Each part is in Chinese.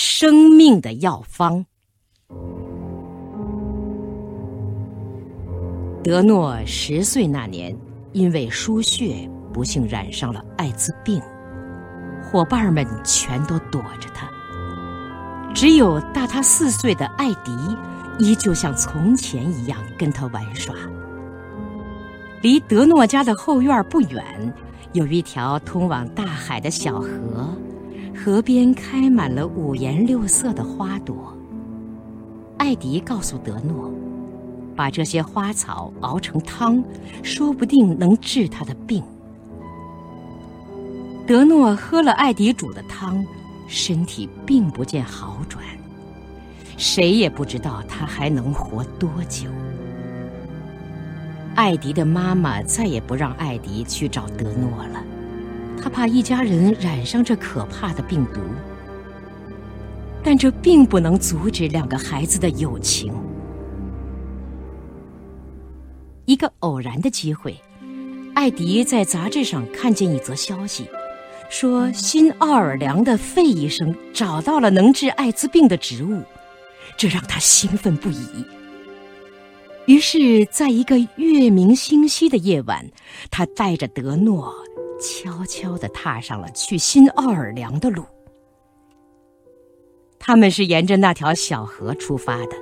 生命的药方。德诺十岁那年，因为输血不幸染上了艾滋病，伙伴们全都躲着他，只有大他四岁的艾迪依旧像从前一样跟他玩耍。离德诺家的后院不远，有一条通往大海的小河，河边开满了五颜六色的花朵。艾迪告诉德诺。把这些花草熬成汤，说不定能治他的病。德诺喝了艾迪煮的汤，身体并不见好转。谁也不知道他还能活多久。艾迪的妈妈再也不让艾迪去找德诺了，怕一家人染上这可怕的病毒。但这并不能阻止两个孩子的友情。一个偶然的机会，艾迪在杂志上看见一则消息，说新奥尔良的费医生找到了能治艾滋病的植物，这让他兴奋不已。于是，在一个月明星稀的夜晚，他带着德诺悄悄地踏上了去新奥尔良的路。他们是沿着那条小河出发的。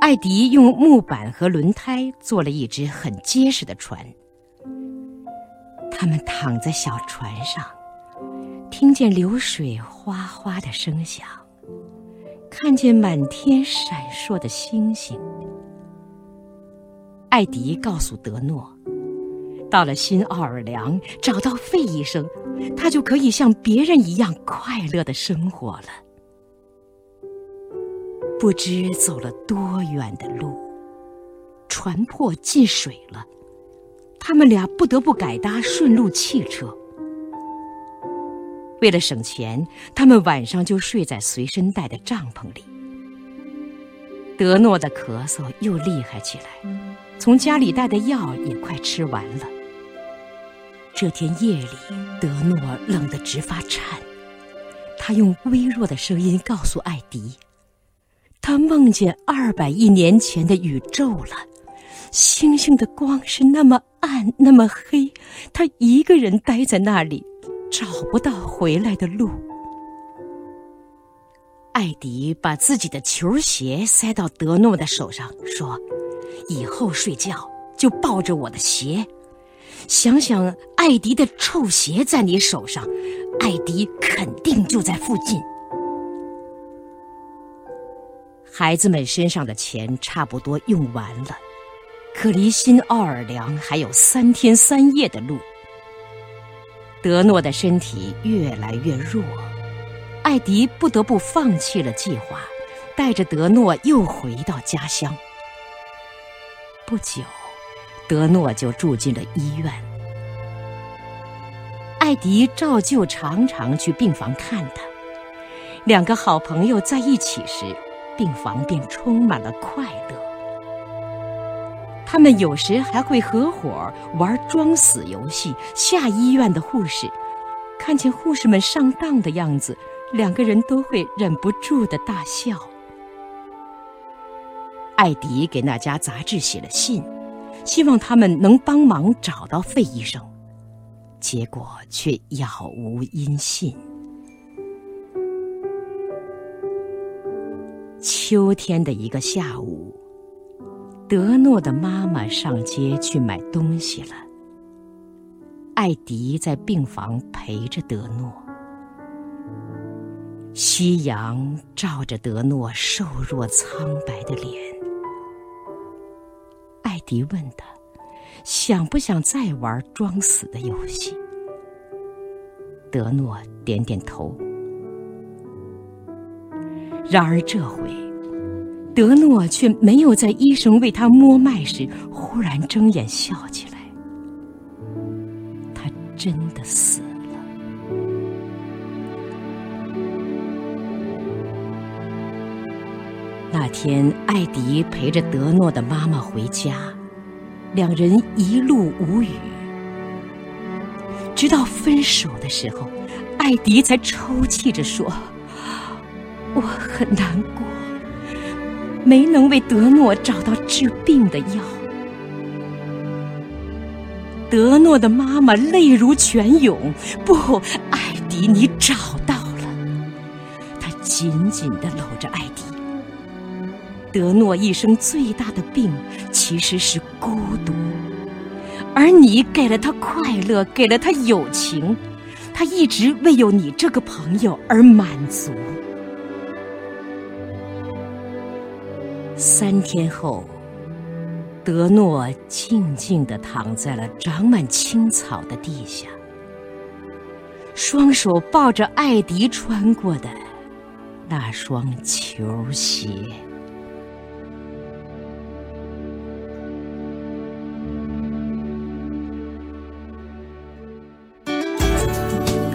艾迪用木板和轮胎做了一只很结实的船。他们躺在小船上，听见流水哗哗的声响，看见满天闪烁的星星。艾迪告诉德诺，到了新奥尔良，找到费医生，他就可以像别人一样快乐的生活了。不知走了多远的路，船破进水了，他们俩不得不改搭顺路汽车。为了省钱，他们晚上就睡在随身带的帐篷里。德诺的咳嗽又厉害起来，从家里带的药也快吃完了。这天夜里，德诺冷得直发颤，他用微弱的声音告诉艾迪。他梦见二百亿年前的宇宙了，星星的光是那么暗，那么黑，他一个人待在那里，找不到回来的路。艾迪把自己的球鞋塞到德诺的手上，说：“以后睡觉就抱着我的鞋。想想艾迪的臭鞋在你手上，艾迪肯定就在附近。”孩子们身上的钱差不多用完了，可离新奥尔良还有三天三夜的路。德诺的身体越来越弱，艾迪不得不放弃了计划，带着德诺又回到家乡。不久，德诺就住进了医院。艾迪照旧常常去病房看他，两个好朋友在一起时。病房便充满了快乐。他们有时还会合伙玩装死游戏，吓医院的护士。看见护士们上当的样子，两个人都会忍不住的大笑。艾迪给那家杂志写了信，希望他们能帮忙找到费医生，结果却杳无音信。秋天的一个下午，德诺的妈妈上街去买东西了。艾迪在病房陪着德诺。夕阳照着德诺瘦弱苍白的脸。迪问他，想不想再玩装死的游戏？德诺点点头。然而这回，德诺却没有在医生为他摸脉时忽然睁眼笑起来。他真的死了那天，艾迪陪着德诺的妈妈回家，两人一路无语，直到分手的时候，艾迪才抽泣着说。我很难过，没能为德诺找到治病的药。德诺的妈妈泪如泉涌，不，艾迪，你找到了。她紧紧地搂着艾迪。德诺一生最大的病其实是孤独，而你给了他快乐，给了他友情，他一直为有你这个朋友而满足。三天后，德诺静静地躺在了长满青草的地下，双手抱着艾迪穿过的那双球鞋。